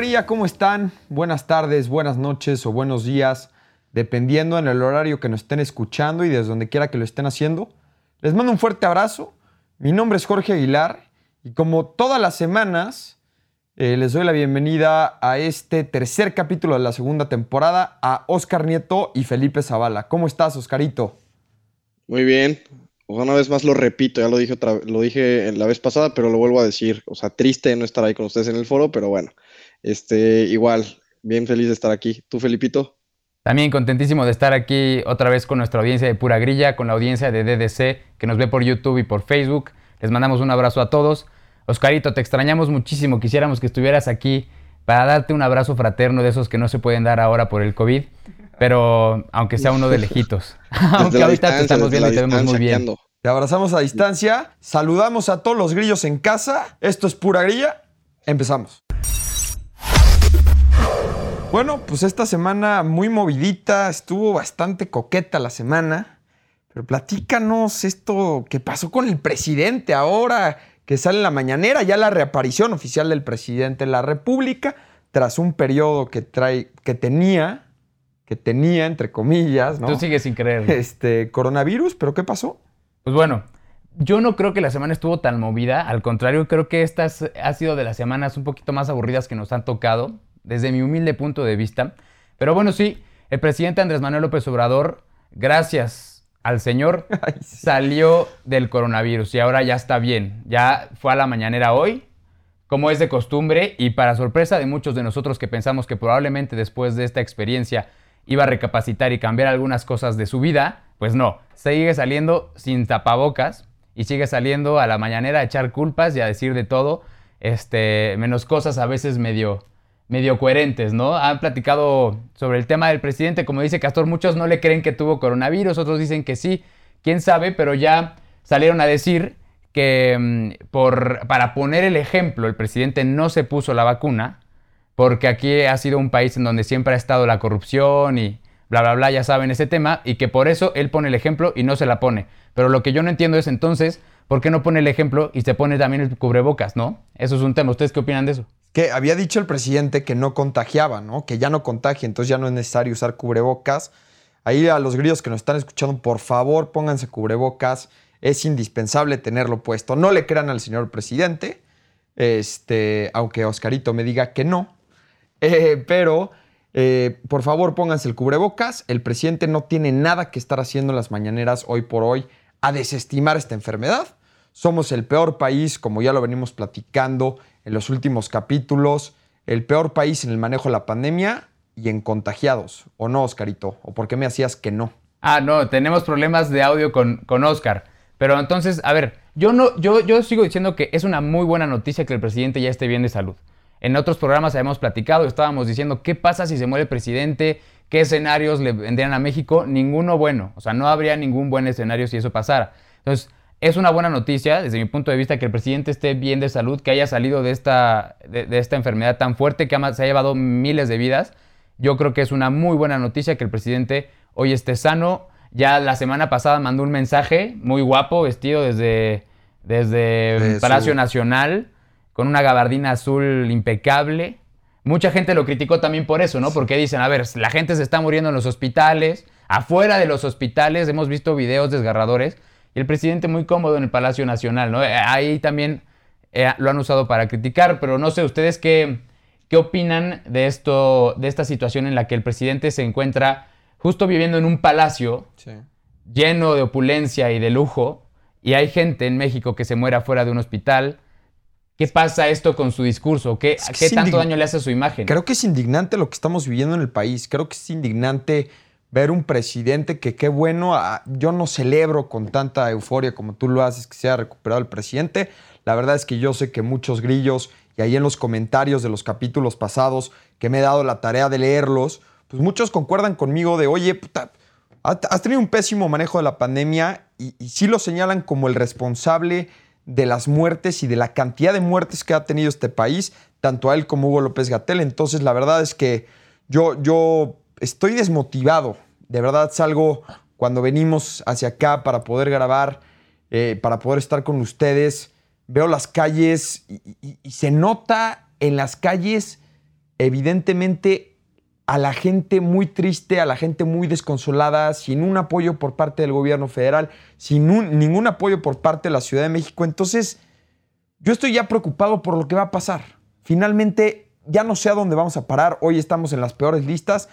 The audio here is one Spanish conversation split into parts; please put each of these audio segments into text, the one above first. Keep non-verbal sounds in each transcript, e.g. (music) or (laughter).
Puraría, ¿cómo están? Buenas tardes, buenas noches o buenos días, dependiendo en el horario que nos estén escuchando y desde donde quiera que lo estén haciendo. Les mando un fuerte abrazo. Mi nombre es Jorge Aguilar y como todas las semanas, eh, les doy la bienvenida a este tercer capítulo de la segunda temporada a Oscar Nieto y Felipe Zavala. ¿Cómo estás, Oscarito? Muy bien. Una vez más lo repito, ya lo dije, otra, lo dije la vez pasada, pero lo vuelvo a decir. O sea, triste no estar ahí con ustedes en el foro, pero bueno, este, igual, bien feliz de estar aquí. ¿Tú, Felipito? También contentísimo de estar aquí otra vez con nuestra audiencia de Pura Grilla, con la audiencia de DDC que nos ve por YouTube y por Facebook. Les mandamos un abrazo a todos. Oscarito, te extrañamos muchísimo. Quisiéramos que estuvieras aquí para darte un abrazo fraterno de esos que no se pueden dar ahora por el COVID, pero aunque sea uno de (laughs) lejitos. (laughs) aunque ahorita te estamos viendo y te vemos muy bien. Te abrazamos a distancia, saludamos a todos los grillos en casa. Esto es Pura Grilla. Empezamos. Bueno, pues esta semana muy movidita, estuvo bastante coqueta la semana, pero platícanos esto que pasó con el presidente ahora que sale en la mañanera, ya la reaparición oficial del presidente de la República tras un periodo que trae que tenía que tenía entre comillas, ¿no? Tú sigues sin creer. Este coronavirus, pero ¿qué pasó? Pues bueno, yo no creo que la semana estuvo tan movida, al contrario, creo que esta ha sido de las semanas un poquito más aburridas que nos han tocado desde mi humilde punto de vista. Pero bueno, sí, el presidente Andrés Manuel López Obrador, gracias al Señor, (laughs) salió del coronavirus y ahora ya está bien. Ya fue a la mañanera hoy, como es de costumbre, y para sorpresa de muchos de nosotros que pensamos que probablemente después de esta experiencia iba a recapacitar y cambiar algunas cosas de su vida, pues no, sigue saliendo sin tapabocas y sigue saliendo a la mañanera a echar culpas y a decir de todo, este, menos cosas a veces medio, medio coherentes, ¿no? Han platicado sobre el tema del presidente, como dice Castor, muchos no le creen que tuvo coronavirus, otros dicen que sí, quién sabe, pero ya salieron a decir que mm, por, para poner el ejemplo, el presidente no se puso la vacuna, porque aquí ha sido un país en donde siempre ha estado la corrupción y bla, bla, bla, ya saben ese tema, y que por eso él pone el ejemplo y no se la pone. Pero lo que yo no entiendo es entonces, ¿por qué no pone el ejemplo y se pone también el cubrebocas, no? Eso es un tema. ¿Ustedes qué opinan de eso? Que había dicho el presidente que no contagiaba, ¿no? Que ya no contagia, entonces ya no es necesario usar cubrebocas. Ahí a los grillos que nos están escuchando, por favor, pónganse cubrebocas. Es indispensable tenerlo puesto. No le crean al señor presidente, este, aunque Oscarito me diga que no. (laughs) Eh, pero, eh, por favor, pónganse el cubrebocas. El presidente no tiene nada que estar haciendo en las mañaneras hoy por hoy a desestimar esta enfermedad. Somos el peor país, como ya lo venimos platicando en los últimos capítulos, el peor país en el manejo de la pandemia y en contagiados. ¿O no, Oscarito? ¿O por qué me hacías que no? Ah, no, tenemos problemas de audio con, con Oscar. Pero entonces, a ver, yo, no, yo, yo sigo diciendo que es una muy buena noticia que el presidente ya esté bien de salud. En otros programas habíamos platicado, estábamos diciendo qué pasa si se muere el presidente, qué escenarios le vendrían a México. Ninguno bueno. O sea, no habría ningún buen escenario si eso pasara. Entonces, es una buena noticia desde mi punto de vista que el presidente esté bien de salud, que haya salido de esta, de, esta enfermedad tan fuerte que se ha llevado miles de vidas. Yo creo que es una muy buena noticia que el presidente hoy esté sano. Ya la semana pasada mandó un mensaje muy guapo, vestido desde, desde Palacio Nacional, con una gabardina azul impecable. Mucha gente lo criticó también por eso, ¿no? Porque dicen, a ver, la gente se está muriendo en los hospitales, afuera de los hospitales, hemos visto videos desgarradores y el presidente muy cómodo en el Palacio Nacional, ¿no? Eh, ahí también eh, lo han usado para criticar, pero no sé, ¿ustedes qué, qué opinan de esto, de esta situación en la que el presidente se encuentra justo viviendo en un palacio lleno de opulencia y de lujo, y hay gente en México que se muere fuera de un hospital? ¿Qué pasa esto con su discurso? ¿Qué, ¿qué tanto daño le hace a su imagen? Creo que es indignante lo que estamos viviendo en el país. Creo que es indignante ver un presidente que qué bueno, ah, yo no celebro con tanta euforia como tú lo haces que se haya recuperado el presidente. La verdad es que yo sé que muchos grillos, y ahí en los comentarios de los capítulos pasados que me he dado la tarea de leerlos, pues muchos concuerdan conmigo de, oye, puta, has tenido un pésimo manejo de la pandemia y, sí lo señalan como el responsable de las muertes y de la cantidad de muertes que ha tenido este país, tanto a él como Hugo López Gatel. Entonces, la verdad es que yo, yo estoy desmotivado. De verdad salgo cuando venimos hacia acá para poder grabar, eh, para poder estar con ustedes. Veo las calles y, se nota en las calles evidentemente a la gente muy triste, a la gente muy desconsolada, sin un apoyo por parte del gobierno federal, sin ningún apoyo por parte de la Ciudad de México. Entonces, yo estoy ya preocupado por lo que va a pasar. Finalmente, ya no sé a dónde vamos a parar. Hoy estamos en las peores listas.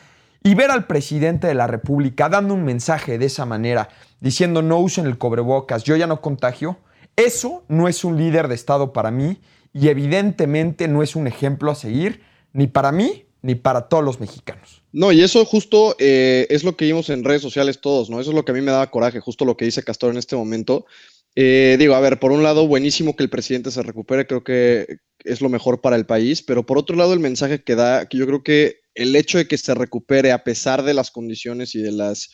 Y ver al presidente de la República dando un mensaje de esa manera, diciendo no usen el cobrebocas, yo ya no contagio, eso no es un líder de Estado para mí y evidentemente no es un ejemplo a seguir ni para mí ni para todos los mexicanos. No, y eso justo eh, es lo que vimos en redes sociales todos, ¿no? Eso es lo que a mí me daba coraje, justo lo que dice Castor en este momento. Eh, digo, a ver, por un lado, buenísimo que el presidente se recupere, creo que es lo mejor para el país, pero por otro lado, el mensaje que da, que yo creo que el hecho de que se recupere a pesar de las condiciones y de las,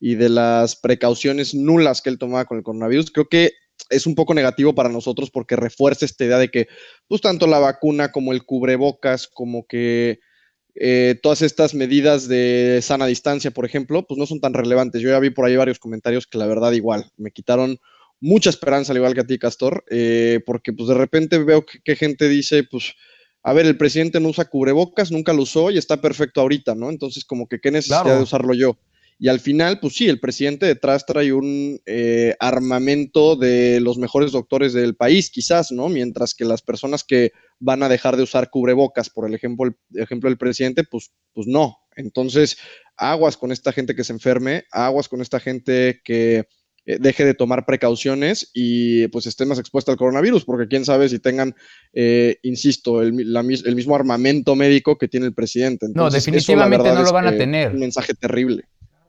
y de las precauciones nulas que él tomaba con el coronavirus, creo que es un poco negativo para nosotros porque refuerza esta idea de que, pues, tanto la vacuna como el cubrebocas, como que eh, todas estas medidas de sana distancia, por ejemplo, pues no son tan relevantes. Yo ya vi por ahí varios comentarios que la verdad igual me quitaron mucha esperanza, al igual que a ti, Castor, eh, porque pues de repente veo que, gente dice, pues, a ver, el presidente no usa cubrebocas, nunca lo usó y está perfecto ahorita, ¿no? Entonces, como que qué necesidad de usarlo yo. Y al final, pues sí, el presidente detrás trae un eh, armamento de los mejores doctores del país, quizás, ¿no? Mientras que las personas que van a dejar de usar cubrebocas, por el ejemplo, el ejemplo del presidente, pues, pues no. Entonces, aguas con esta gente que se enferme, aguas con esta gente que eh, deje de tomar precauciones y pues esté más expuesta al coronavirus, porque quién sabe si tengan, eh, insisto, el, mismo armamento médico que tiene el presidente. no, definitivamente no lo van a tener. Un mensaje terrible.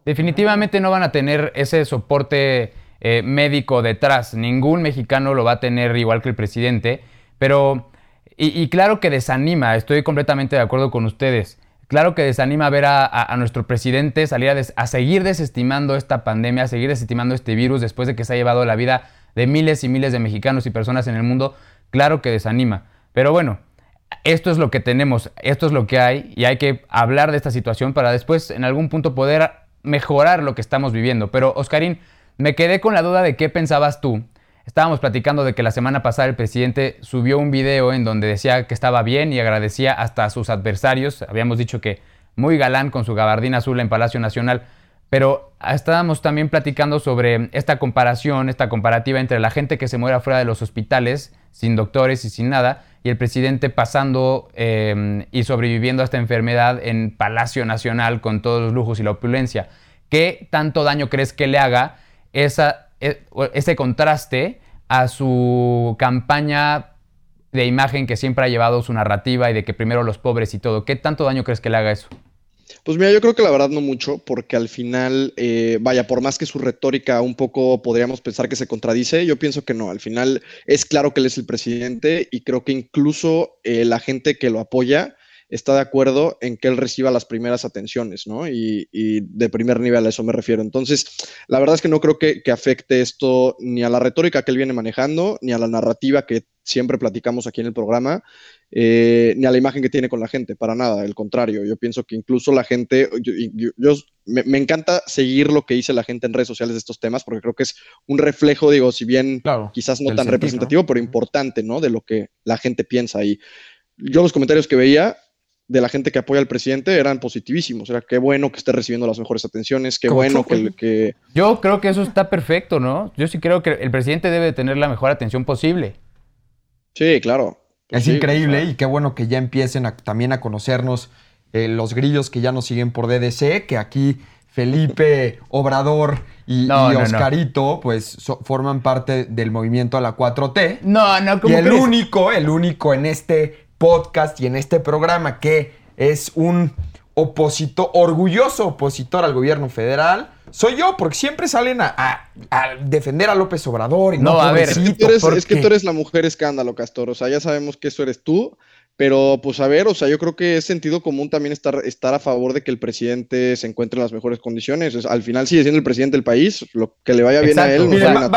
Definitivamente no van a tener ese soporte eh, médico detrás. Ningún mexicano lo va a tener igual que el presidente. Pero, y, claro que desanima, estoy completamente de acuerdo con ustedes. Claro que desanima ver a, nuestro presidente salir a, seguir desestimando esta pandemia, a seguir desestimando este virus después de que se ha llevado la vida de miles y miles de mexicanos y personas en el mundo. Claro que desanima. Pero bueno, esto es lo que tenemos, esto es lo que hay y hay que hablar de esta situación para después en algún punto poder mejorar lo que estamos viviendo. Pero, Oscarín, me quedé con la duda de qué pensabas tú. Estábamos platicando de que la semana pasada el presidente subió un video en donde decía que estaba bien y agradecía hasta a sus adversarios. Habíamos dicho que muy galán con su gabardina azul en Palacio Nacional. Pero estábamos también platicando sobre esta comparación, esta comparativa entre la gente que se muere fuera de los hospitales, sin doctores y sin nada, y el presidente pasando em, y sobreviviendo a esta enfermedad en Palacio Nacional con todos los lujos y la opulencia. ¿Qué tanto daño crees que le haga esa, ese contraste a su campaña de imagen que siempre ha llevado su narrativa y de que primero los pobres y todo? ¿Qué tanto daño crees que le haga eso? Pues mira, yo creo que la verdad no mucho, porque al final, eh, vaya, por más que su retórica un poco podríamos pensar que se contradice, yo pienso que no. Al final es claro que él es el presidente y creo que incluso eh, la gente que lo apoya está de acuerdo en que él reciba las primeras atenciones, ¿no? Y, de primer nivel a eso me refiero. Entonces, la verdad es que no creo que, que, afecte esto ni a la retórica que él viene manejando, ni a la narrativa que siempre platicamos aquí en el programa, eh, ni a la imagen que tiene con la gente, para nada, el contrario. Yo pienso que incluso la gente, yo, me, encanta seguir lo que dice la gente en redes sociales de estos temas, porque creo que es un reflejo, digo, si bien quizás no tan representativo, pero importante, ¿no? De lo que la gente piensa. Y yo los comentarios que veía de la gente que apoya al presidente eran positivísimos. Era qué bueno que esté recibiendo las mejores atenciones, qué bueno que, que, Yo creo que eso está perfecto, ¿no? Yo sí creo que el presidente debe tener la mejor atención posible. Sí, claro. Es increíble y qué bueno que ya empiecen también a conocernos eh, los grillos que ya nos siguen por DDC, que aquí Felipe, (laughs) Obrador y, Oscarito, pues forman parte del movimiento a la 4T. No, no, como Y el único, el único en este podcast y en este programa que es un opositor, orgulloso opositor al gobierno federal, soy yo, porque siempre salen a, defender a López Obrador y no, a ver, es que, tú eres, la mujer escándalo, Castor. O sea, ya sabemos que eso eres tú. Pero, pues a ver, o sea, yo creo que es sentido común también estar, estar a favor de que el presidente se encuentre en las mejores condiciones. al final sigue siendo el presidente del país, lo que le vaya bien a él.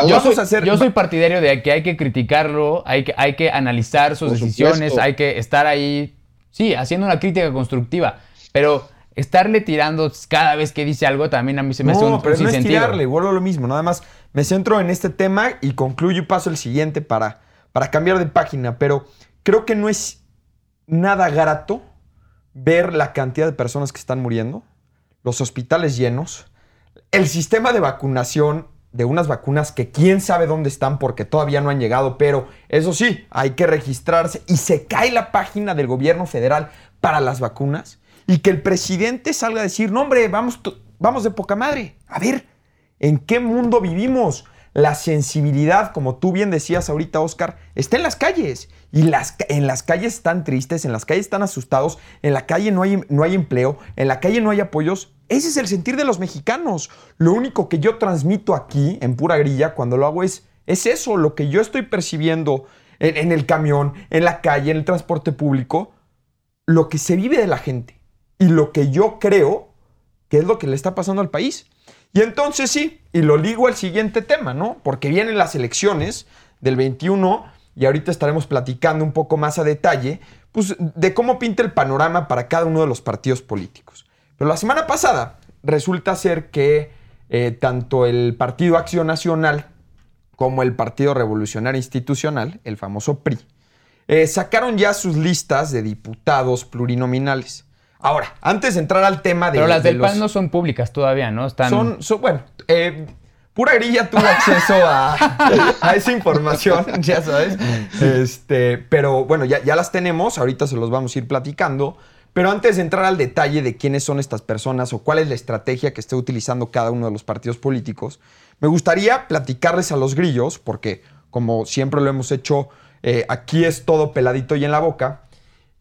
yo, soy, partidario de que hay que criticarlo, hay que, hay que analizar sus decisiones, hay que estar ahí, sí, haciendo una crítica constructiva. Pero estarle tirando cada vez que dice algo también a mí se me hace un pero no es tirarle, vuelvo a lo mismo. Nada más me centro en este tema y concluyo y paso el siguiente para, para cambiar de página. Pero creo que no es nada grato ver la cantidad de personas que están muriendo, los hospitales llenos, el sistema de vacunación de unas vacunas que quién sabe dónde están porque todavía no han llegado, pero eso sí, hay que registrarse y se cae la página del gobierno federal para las vacunas y que el presidente salga a decir, no hombre, vamos, vamos de poca madre. A ver, ¿en qué mundo vivimos? La sensibilidad, como tú bien decías ahorita, Oscar, está en las calles. Y en las calles están tristes, en las calles están asustados, en la calle no hay, no hay empleo, en la calle no hay apoyos. Ese es el sentir de los mexicanos. Lo único que yo transmito aquí, en pura grilla, cuando lo hago es, es eso, lo que yo estoy percibiendo en, en el camión, en la calle, en el transporte público, lo que se vive de la gente y lo que yo creo que es lo que le está pasando al país. Y entonces sí, y lo ligo al siguiente tema, ¿no? Porque vienen las elecciones del 21 y ahorita estaremos platicando un poco más a detalle, pues de cómo pinta el panorama para cada uno de los partidos políticos. Pero la semana pasada resulta ser que eh, tanto el Partido Acción Nacional como el Partido Revolucionario Institucional, el famoso PRI, eh, sacaron ya sus listas de diputados plurinominales. Ahora, antes de entrar al tema de. Pero las de del los- PAN no son públicas todavía, ¿no? Están. son, son- bueno, eh, pura grilla tuvo acceso a, (laughs) a esa información, (laughs) ya sabes. Este, pero bueno, ya, ya las tenemos, ahorita se los vamos a ir platicando. Pero antes de entrar al detalle de quiénes son estas personas o cuál es la estrategia que esté utilizando cada uno de los partidos políticos, me gustaría platicarles a los grillos, porque como siempre lo hemos hecho, eh, aquí es todo peladito y en la boca,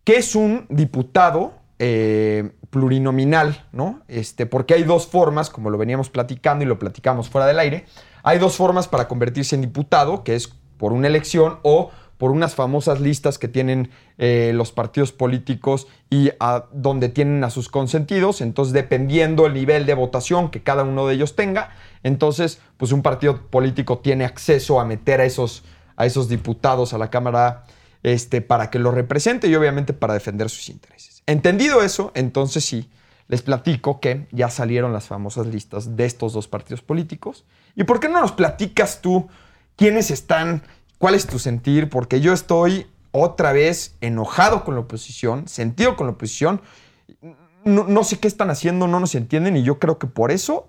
que es un diputado eh, plurinominal, ¿no? Este, porque hay dos formas, como lo veníamos platicando y lo platicamos fuera del aire, hay dos formas para convertirse en diputado, que es por una elección o por unas famosas listas que tienen eh, los partidos políticos y donde tienen a sus consentidos. Entonces, dependiendo el nivel de votación que cada uno de ellos tenga, entonces, pues un partido político tiene acceso a meter a esos, a esos diputados a la Cámara este, para que lo represente y obviamente para defender sus intereses. Entendido eso, entonces sí, les platico que ya salieron las famosas listas de estos dos partidos políticos. ¿Y por qué no nos platicas tú quiénes están, cuál es tu sentir? Porque yo estoy otra vez enojado con la oposición, sentido con la oposición. No, no sé qué están haciendo, no nos entienden y yo creo que por eso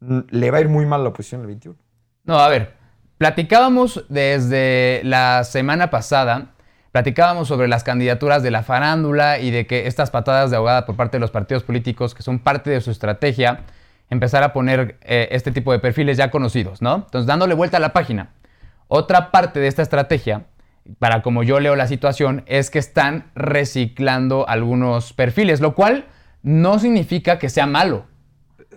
le va a ir muy mal a la oposición el 21. No, a ver, platicábamos desde la semana pasada, platicábamos sobre las candidaturas de la farándula y de que estas patadas de ahogada por parte de los partidos políticos, que son parte de su estrategia, empezar a poner eh, este tipo de perfiles ya conocidos, ¿no? Entonces, dándole vuelta a la página. Otra parte de esta estrategia, para como yo leo la situación, es que están reciclando algunos perfiles, lo cual no significa que sea malo.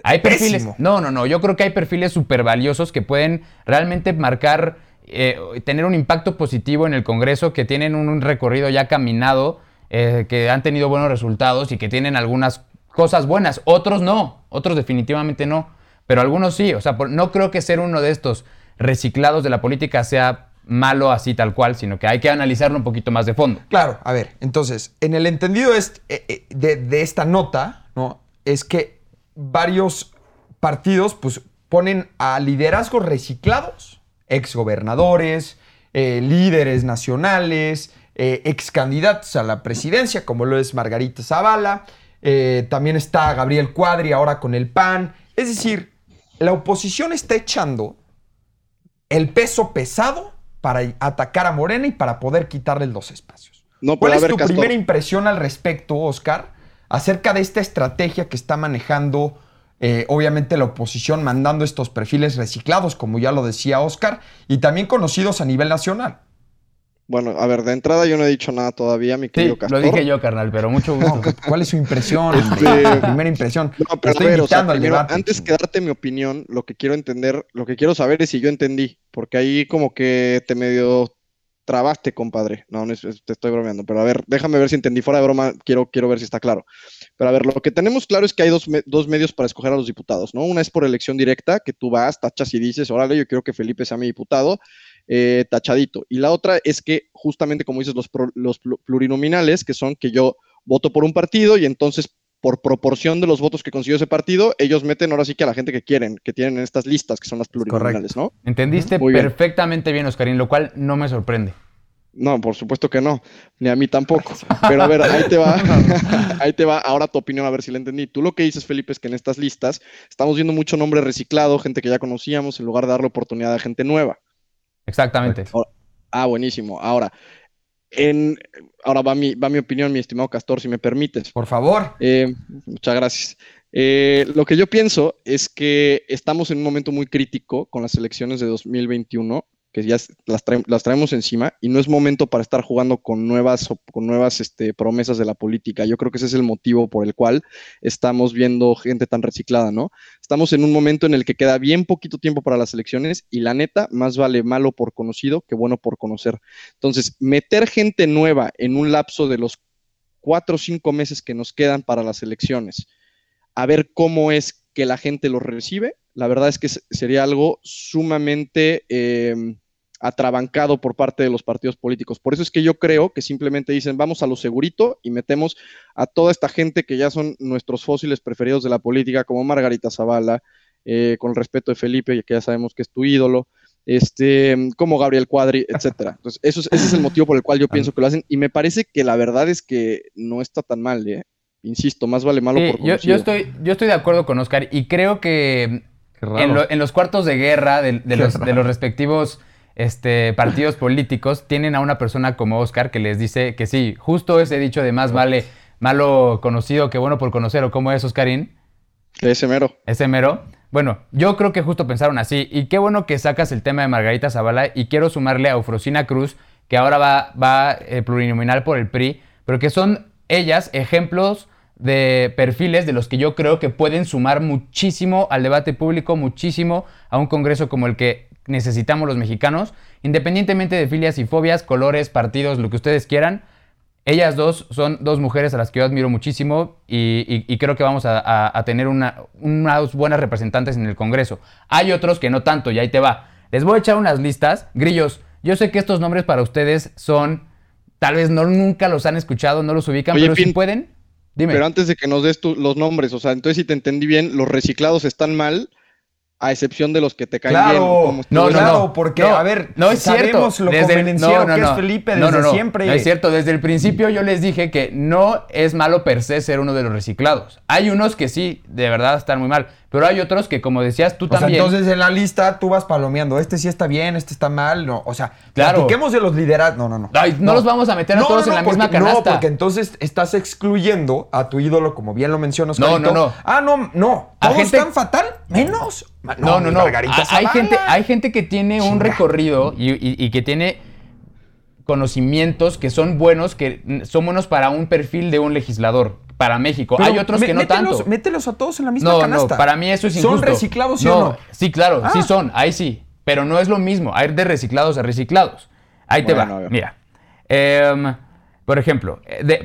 Hay perfiles. Pésimo. No, no, no. Yo creo que hay perfiles súper valiosos que pueden realmente marcar, eh, tener un impacto positivo en el Congreso, que tienen un, recorrido ya caminado, eh, que han tenido buenos resultados y que tienen algunas cosas buenas. Otros no. Otros definitivamente no. Pero algunos sí. O sea, no creo que ser uno de estos reciclados de la política sea malo así tal cual, sino que hay que analizarlo un poquito más de fondo. Claro, a ver, entonces, en el entendido eh, de, de esta nota, ¿no? Es que varios partidos, pues, ponen a liderazgos reciclados, exgobernadores, eh, líderes nacionales, eh, excandidatos a la presidencia, como lo es Margarita Zavala, eh, también está Gabriel Cuadri ahora con el PAN. Es decir, la oposición está echando el peso pesado para atacar a Morena y para poder quitarle los espacios. No, ¿Cuál es tu Castor. primera impresión al respecto, Oscar, acerca de esta estrategia que está manejando, eh, obviamente, la oposición, mandando estos perfiles reciclados, como ya lo decía Oscar, y también conocidos a nivel nacional? Bueno, a ver, de entrada yo no he dicho nada todavía, mi Sí, querido lo Castor. dije yo, carnal, pero mucho (laughs) gusto. No, ¿Cuál es su impresión? Este-? Primera impresión. No, pero estoy a ver, o sea, invitando al primero, debate. antes que darte mi opinión, lo que quiero entender, lo que quiero saber es si yo entendí, porque ahí como que te medio trabaste, compadre. No, no es- te estoy bromeando, pero a ver, déjame ver si entendí. Fuera de broma, quiero, quiero ver si está claro. Pero a ver, lo que tenemos claro es que hay dos, me- dos medios para escoger a los diputados, ¿no? Una es por elección directa, que tú vas, tachas y dices, órale, yo quiero que Felipe sea mi diputado, eh, tachadito. Y la otra es que justamente, como dices, los, los plu- plurinominales, que son que yo voto por un partido y entonces por proporción de los votos que consiguió ese partido, ellos meten ahora sí que a la gente que quieren, que tienen en estas listas, que son las plurinominales, ¿no? Entendiste Muy bien. perfectamente bien, Oscarín, lo cual no me sorprende. No, por supuesto que no, ni a mí tampoco. (laughs) Pero a ver, ahí te va, (laughs) ahí te va. Ahora tu opinión, a ver si la entendí. Tú lo que dices, Felipe, es que en estas listas estamos viendo mucho nombre reciclado, gente que ya conocíamos, en lugar de darle oportunidad a gente nueva. Exactamente. ah, buenísimo. Ahora, en, ahora va mi, va mi opinión, mi estimado Castor, si me permites. Por favor. Eh, muchas gracias. Eh, lo que yo pienso es que estamos en un momento muy crítico con las elecciones de 2021 que ya las, traemos encima y no es momento para estar jugando con nuevas, con nuevas este, promesas de la política. Yo creo que ese es el motivo por el cual estamos viendo gente tan reciclada, ¿no? Estamos en un momento en el que queda bien poquito tiempo para las elecciones y la neta, más vale malo por conocido que bueno por conocer. Entonces, meter gente nueva en un lapso de los cuatro o cinco meses que nos quedan para las elecciones, a ver cómo es que la gente lo recibe, la verdad es que sería algo sumamente... Em, atrabancado por parte de los partidos políticos. Por eso es que yo creo que simplemente dicen, vamos a lo segurito y metemos a toda esta gente que ya son nuestros fósiles preferidos de la política, como Margarita Zavala, eh, con el respeto de Felipe, que ya sabemos que es tu ídolo, este, como Gabriel Cuadri, etcétera. (laughs) Entonces, eso es, ese es el motivo por el cual yo pienso que lo hacen y me parece que la verdad es que no está tan mal, ¿eh? Insisto, más vale malo por yo, yo, estoy, yo estoy de acuerdo con Oscar y creo que en, los cuartos de guerra de, los, de los respectivos este, partidos políticos tienen a una persona como Oscar que les dice que sí, justo ese dicho de más vale malo conocido que bueno por conocer, o cómo es Oscarín. Ese mero. Ese mero. Bueno, yo creo que justo pensaron así. Y qué bueno que sacas el tema de Margarita Zavala y quiero sumarle a Eufrosina Cruz, que ahora va, va eh, plurinominal por el PRI, pero que son ellas ejemplos de perfiles de los que yo creo que pueden sumar muchísimo al debate público, muchísimo a un congreso como el que necesitamos los mexicanos, independientemente de filias y fobias, colores, partidos, lo que ustedes quieran. Ellas dos son dos mujeres a las que yo admiro muchísimo y, creo que vamos a, tener una, unas buenas representantes en el Congreso. Hay otros que no tanto, y ahí te va. Les voy a echar unas listas. Grillos, yo sé que estos nombres para ustedes son, tal vez no nunca los han escuchado, no los ubican, pero si pueden, dime. Pero antes de que nos des los nombres, o sea, entonces si te entendí bien, los reciclados están mal a excepción de los que te caen bien. no, no, no, porque, a ver, no es sabemos cierto. lo desde que es Felipe desde siempre. No es cierto, desde el principio yo les dije que no es malo per se ser uno de los reciclados. Hay unos que sí, de verdad están muy mal, pero hay otros que, como decías tú también... entonces en la lista tú vas palomeando, este sí está bien, este está mal, no, o sea, claro. platiquemos de los liderados, no, no, no. no, los vamos a meter a todos en la misma canasta. No, porque entonces estás excluyendo a tu ídolo, como bien lo mencionas. No, no, no. Ah, no, no, todos están fatal, menos no, no, no. Hay gente, hay gente que tiene un recorrido y, que tiene conocimientos que son buenos, que son buenos para un perfil de un legislador, para México. hay otros que no tanto. Mételos a todos en la misma canasta. No, para mí eso es injusto. ¿Son reciclados sí o no? Sí, claro, sí ah. son, ahí sí. Pero no es lo mismo, hay de reciclados a reciclados. Ahí te va, mira. Em, por ejemplo,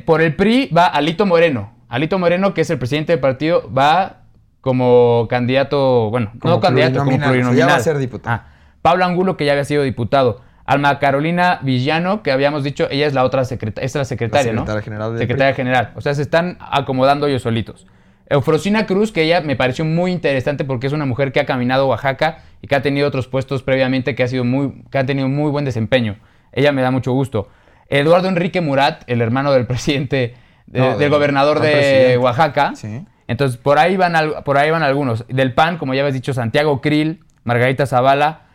por el PRI va Alito Moreno. Alito Moreno, que es el presidente del partido, va como candidato, bueno, no candidato, como plurinominal. Ya va a ser diputado. Ah, Pablo Angulo, que ya había sido diputado. Alma Carolina Villano, que habíamos dicho, ella es la otra secretaria, es la secretaria, la secretaria General de secretaria general. O sea, se están acomodando ellos solitos. Eufrosina Cruz, que ella me pareció muy interesante porque es una mujer que ha caminado Oaxaca y que ha tenido otros puestos previamente que ha sido muy, que ha tenido muy buen desempeño. Ella me da mucho gusto. Eduardo Enrique Murat, el hermano del (laughs) presidente, del gobernador de Oaxaca. Sí entonces, por ahí, van, por ahí van algunos. Del PAN, como ya habéis dicho, Santiago Krill, Margarita Zavala,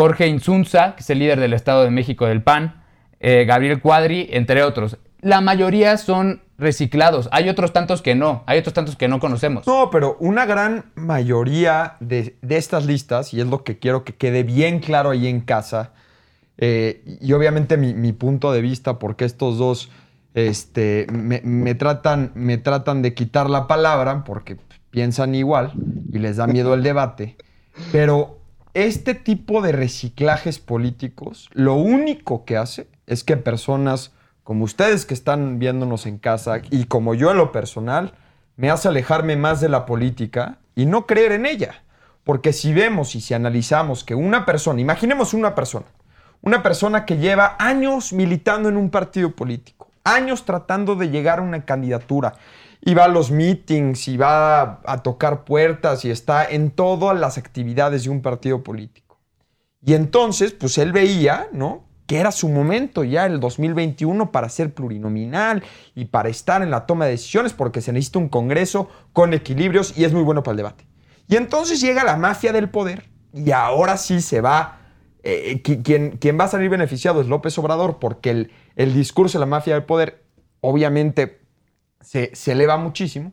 Jorge Insunza, que es el líder del Estado de México del PAN, eh, Gabriel Cuadri, entre otros. La mayoría son reciclados. Hay otros tantos que no. Hay otros tantos que no conocemos. No, pero una gran mayoría de, estas listas, y es lo que quiero que quede bien claro ahí en casa, eh, y obviamente mi, punto de vista, porque estos dos este, me, tratan, me tratan de quitar la palabra porque piensan igual y les da miedo el debate. Pero este tipo de reciclajes políticos, lo único que hace es que personas como ustedes que están viéndonos en casa y como yo en lo personal, me hace alejarme más de la política y no creer en ella. Porque si vemos y si analizamos que una persona, imaginemos una persona, una persona que lleva años militando en un partido político, años tratando de llegar a una candidatura. Y va a los meetings, y va a, tocar puertas, y está en todas las actividades de un partido político. Y entonces, pues él veía, ¿no? que era su momento ya el 2021 para ser plurinominal y para estar en la toma de decisiones porque se necesita un Congreso con equilibrios y es muy bueno para el debate. Y entonces llega la mafia del poder y ahora sí se va, eh, quien, va a salir beneficiado es López Obrador porque el, el discurso de la mafia del poder obviamente se, eleva muchísimo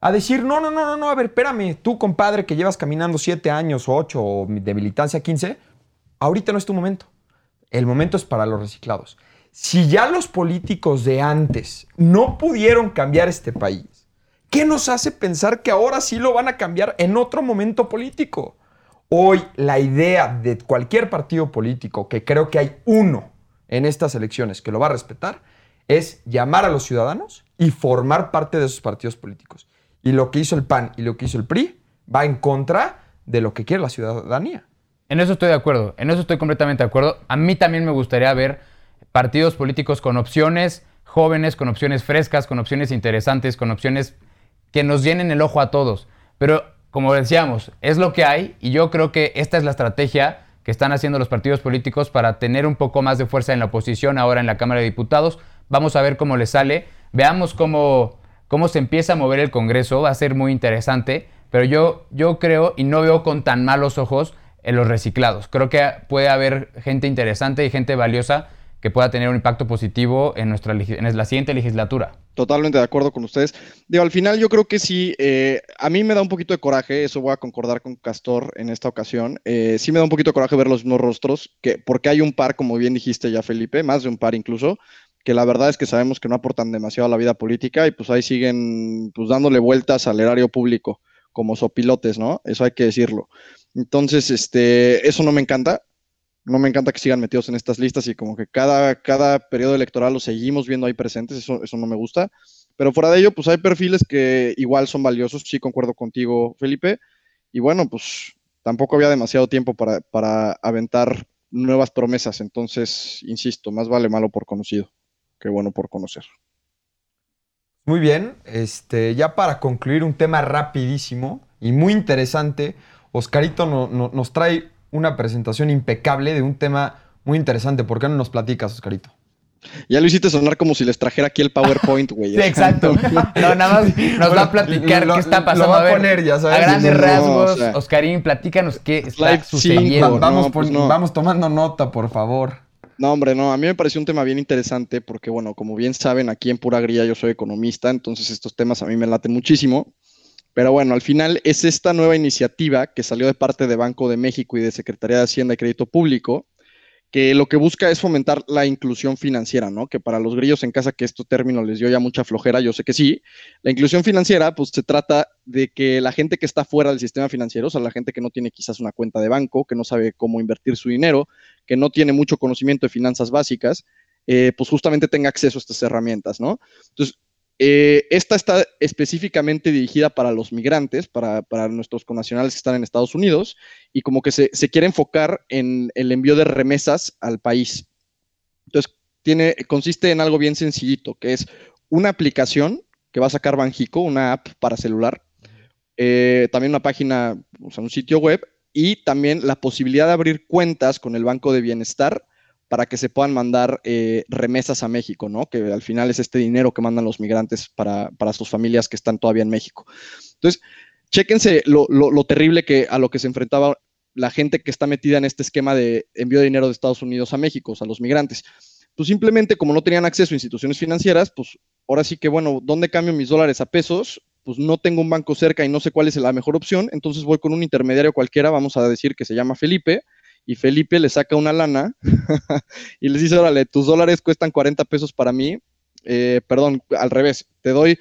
a decir, no, no, no, no, no, a ver, espérame, tú compadre que llevas caminando siete años o ocho o de militancia 15, ahorita no es tu momento. El momento es para los reciclados. Si ya los políticos de antes no pudieron cambiar este país, ¿qué nos hace pensar que ahora sí lo van a cambiar en otro momento político? Hoy la idea de cualquier partido político, que creo que hay uno en estas elecciones que lo va a respetar, es llamar a los ciudadanos y formar parte de esos partidos políticos. Y lo que hizo el PAN y lo que hizo el PRI va en contra de lo que quiere la ciudadanía. En eso estoy de acuerdo, en eso estoy completamente de acuerdo. A mí también me gustaría ver partidos políticos con opciones jóvenes, con opciones frescas, con opciones interesantes, con opciones que nos llenen el ojo a todos. Pero como decíamos, es lo que hay y yo creo que esta es la estrategia que están haciendo los partidos políticos para tener un poco más de fuerza en la oposición ahora en la Cámara de Diputados. Vamos a ver cómo les sale. Veamos cómo cómo se empieza a mover el Congreso, va a ser muy interesante, pero yo, yo creo y no veo con tan malos ojos en los reciclados. Creo que puede haber gente interesante y gente valiosa que pueda tener un impacto positivo en, nuestra, en la siguiente legislatura. Totalmente de acuerdo con ustedes. Digo, al final yo creo que sí, eh, a mí me da un poquito de coraje, eso voy a concordar con Castor en esta ocasión, eh, sí me da un poquito de coraje ver los mismos rostros, que, porque hay un par, como bien dijiste ya Felipe, más de un par incluso, que la verdad es que sabemos que no aportan demasiado a la vida política y pues ahí siguen pues dándole vueltas al erario público como sopilotes, ¿no? Eso hay que decirlo. Entonces, este, eso no me encanta. No me encanta que sigan metidos en estas listas y como que cada, cada periodo electoral los seguimos viendo ahí presentes, eso, eso no me gusta. Pero fuera de ello, pues hay perfiles que igual son valiosos, sí concuerdo contigo, Felipe. Y bueno, pues tampoco había demasiado tiempo para, para aventar nuevas promesas, entonces, insisto, más vale malo por conocido qué bueno por conocer. Muy bien, este, ya para concluir un tema rapidísimo y muy interesante, Oscarito nos trae una presentación impecable de un tema muy interesante. ¿Por qué no nos platicas, Oscarito? Ya lo hiciste sonar como si les trajera aquí el PowerPoint, güey. (laughs) sí, exacto. (laughs) No, nada más nos va a (laughs) platicar qué está pasando. Lo va a, poner, ya sabes. A grandes rasgos, Oscarín, platícanos qué está sucediendo. vamos, pues vamos tomando nota, por favor. No, hombre, no, a mí me pareció un tema bien interesante porque, bueno, como bien saben, aquí en Pura Gría yo soy economista, entonces estos temas a mí me laten muchísimo. Pero bueno, al final es esta nueva iniciativa que salió de parte de Banco de México y de Secretaría de Hacienda y Crédito Público, que lo que busca es fomentar la inclusión financiera, ¿no? Que para los grillos en casa, que este término les dio ya mucha flojera, yo sé que sí. La inclusión financiera, pues se trata de que la gente que está fuera del sistema financiero, o sea, la gente que no tiene quizás una cuenta de banco, que no sabe cómo invertir su dinero, que no tiene mucho conocimiento de finanzas básicas, eh, pues justamente tenga acceso a estas herramientas, ¿no? Entonces, eh, esta está específicamente dirigida para los migrantes, para, nuestros connacionales que están en Estados Unidos, y como que se, quiere enfocar en el envío de remesas al país. Entonces, consiste en algo bien sencillito, que es una aplicación que va a sacar Banjico, una app para celular, eh, también una página, o sea, un sitio web, y también la posibilidad de abrir cuentas con el Banco de Bienestar para que se puedan mandar eh, remesas a México, ¿no? Que al final es este dinero que mandan los migrantes para, sus familias que están todavía en México. Entonces, chéquense lo, terrible que a lo que se enfrentaba la gente que está metida en este esquema de envío de dinero de Estados Unidos a México, o sea, los migrantes. Pues simplemente como no tenían acceso a instituciones financieras, pues ahora sí que, bueno, ¿dónde cambio mis dólares a pesos? Pues no tengo un banco cerca y no sé cuál es la mejor opción, entonces voy con un intermediario cualquiera, vamos a decir que se llama Felipe, y Felipe le saca una lana (laughs) y les dice, órale, tus dólares cuestan 40 pesos para mí, eh, perdón, al revés, te doy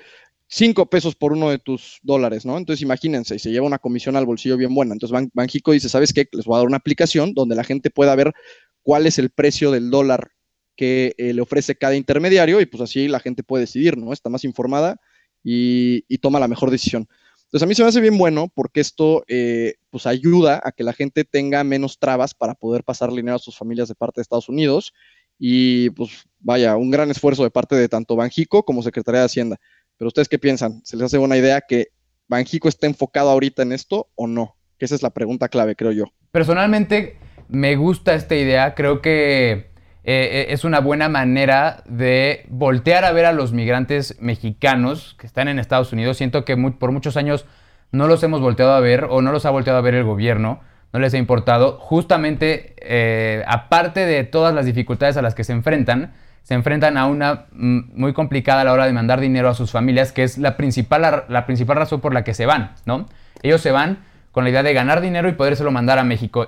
5 pesos por uno de tus dólares, ¿no? Entonces imagínense, y se lleva una comisión al bolsillo bien buena. Entonces Banjico dice, ¿sabes qué? Les voy a dar una aplicación donde la gente pueda ver cuál es el precio del dólar que eh, le ofrece cada intermediario y pues así la gente puede decidir, ¿no? Está más informada y toma la mejor decisión. Entonces a mí se me hace bien bueno porque esto eh, pues ayuda a que la gente tenga menos trabas para poder pasar dinero a sus familias de parte de Estados Unidos y pues vaya, un gran esfuerzo de parte de tanto Banjico como Secretaría de Hacienda. Pero ustedes qué piensan? ¿Se les hace buena idea que Banjico esté enfocado ahorita en esto o no? Que esa es la pregunta clave, creo yo. Personalmente me gusta esta idea, creo que eh, es una buena manera de voltear a ver a los migrantes mexicanos que están en Estados Unidos. Siento que por muchos años no los hemos volteado a ver o no los ha volteado a ver el gobierno, no les ha importado. Justamente, eh, aparte de todas las dificultades a las que se enfrentan, se enfrentan a una mm, muy complicada a la hora de mandar dinero a sus familias, que es la principal, la principal razón por la que se van, ¿no? Ellos se van con la idea de ganar dinero y podérselo mandar a México.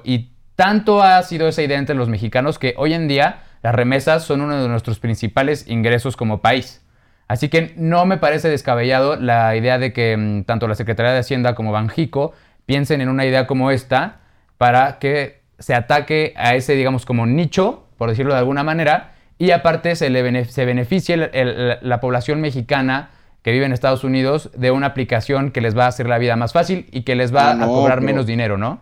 Tanto ha sido esa idea entre los mexicanos que hoy en día las remesas son uno de nuestros principales ingresos como país. Así que no me parece descabellado la idea de que mm, tanto la Secretaría de Hacienda como Banjico piensen en una idea como esta para que se ataque a ese, digamos, como nicho, por decirlo de alguna manera, y aparte se, le se beneficie la población mexicana que vive en Estados Unidos de una aplicación que les va a hacer la vida más fácil y que les va a cobrar menos dinero, ¿no?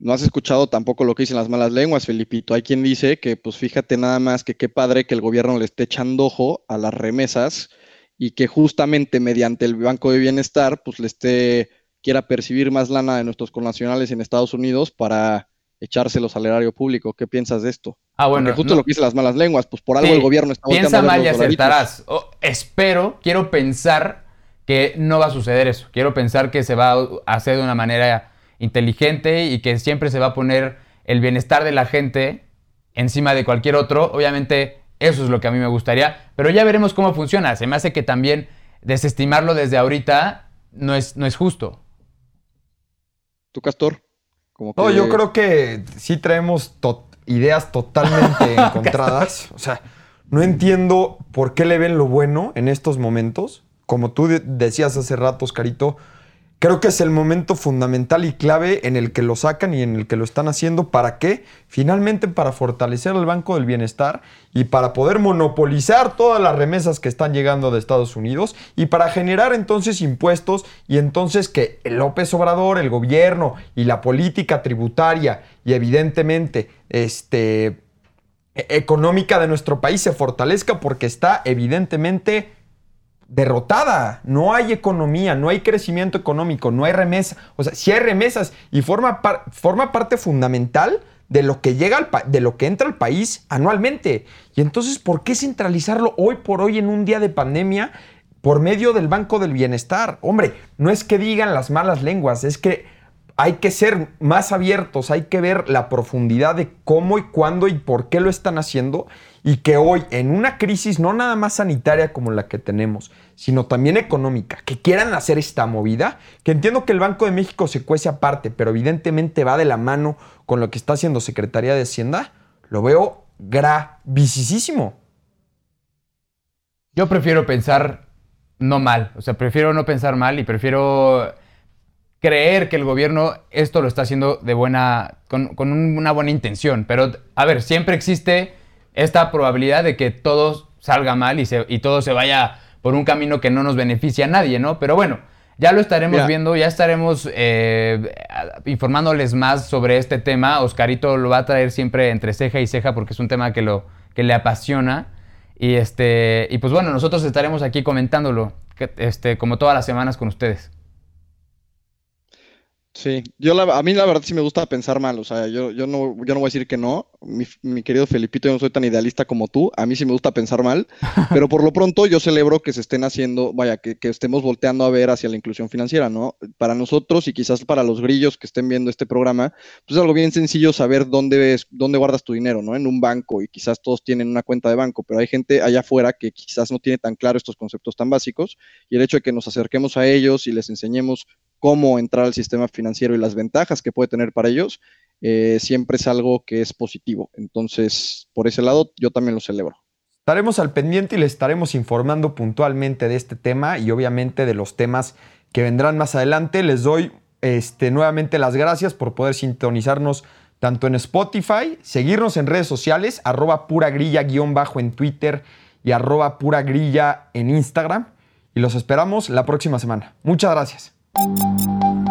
No has escuchado tampoco lo que dicen las malas lenguas, Felipito. Hay quien dice que, pues fíjate nada más que qué padre que el gobierno le esté echando ojo a las remesas y que justamente mediante el Banco de Bienestar, pues le esté, quiera percibir más lana de nuestros connacionales en Estados Unidos para echárselos al erario público. ¿Qué piensas de esto? Ah, bueno. Porque justo lo que dicen las malas lenguas, pues por algo el gobierno está Piensa mal y acertarás. espero, quiero pensar que no va a suceder eso. Quiero pensar que se va a hacer de una manera inteligente y que siempre se va a poner el bienestar de la gente encima de cualquier otro. Obviamente eso es lo que a mí me gustaría, pero ya veremos cómo funciona. Se me hace que también desestimarlo desde ahorita no es, no es justo. ¿Tú, Castor? No, yo creo que sí traemos ideas totalmente (laughs) encontradas. O sea, no entiendo por qué le ven lo bueno en estos momentos. Como tú decías hace rato, Oscarito, Creo que es el momento fundamental y clave en el que lo sacan y en el que lo están haciendo. ¿Para qué? Finalmente para fortalecer el Banco del Bienestar y para poder monopolizar todas las remesas que están llegando de Estados Unidos y para generar entonces impuestos y entonces que López Obrador, el gobierno y la política tributaria y evidentemente este, e-, económica de nuestro país se fortalezca porque está evidentemente derrotada. No hay economía, no hay crecimiento económico, no hay remesa. O sea, si hay remesas y forma, forma parte fundamental de lo que llega al de lo que entra al país anualmente. Y entonces, ¿por qué centralizarlo hoy por hoy en un día de pandemia por medio del Banco del Bienestar? Hombre, no es que digan las malas lenguas, es que hay que ser más abiertos, hay que ver la profundidad de cómo y cuándo y por qué lo están haciendo y que hoy en una crisis no nada más sanitaria como la que tenemos, sino también económica, que quieran hacer esta movida, que entiendo que el Banco de México se cuece aparte, pero evidentemente va de la mano con lo que está haciendo Secretaría de Hacienda, lo veo gravísimo. Yo prefiero pensar no mal, o sea, prefiero no pensar mal y prefiero creer que el gobierno esto lo está haciendo de buena, con, con una buena intención, pero a ver, siempre existe esta probabilidad de que todo salga mal y, se, y todo se vaya por un camino que no nos beneficia a nadie, ¿no? Pero bueno, ya lo estaremos viendo, ya estaremos eh, informándoles más sobre este tema. Oscarito lo va a traer siempre entre ceja y ceja porque es un tema que, lo, que le apasiona. Y, este, y pues bueno, nosotros estaremos aquí comentándolo este, como todas las semanas con ustedes. Sí, yo a mí la verdad sí me gusta pensar mal, o sea, yo, yo, no, yo no voy a decir que no, mi, querido Felipito, yo no soy tan idealista como tú, a mí sí me gusta pensar mal, (laughs) pero por lo pronto yo celebro que se estén haciendo, vaya, que, estemos volteando a ver hacia la inclusión financiera, ¿no? Para nosotros y quizás para los grillos que estén viendo este programa, pues es algo bien sencillo saber dónde, ves, dónde guardas tu dinero, ¿no? En un banco y quizás todos tienen una cuenta de banco, pero hay gente allá afuera que quizás no tiene tan claro estos conceptos tan básicos y el hecho de que nos acerquemos a ellos y les enseñemos cómo entrar al sistema financiero y las ventajas que puede tener para ellos, eh, siempre es algo que es positivo. Entonces, por ese lado, yo también lo celebro. Estaremos al pendiente y les estaremos informando puntualmente de este tema y obviamente de los temas que vendrán más adelante. Les doy este, nuevamente las gracias por poder sintonizarnos tanto en Spotify, seguirnos en redes sociales, arroba pura grilla guion bajo en Twitter y arroba pura grilla en Instagram. Y los esperamos la próxima semana. Muchas gracias. Thank you.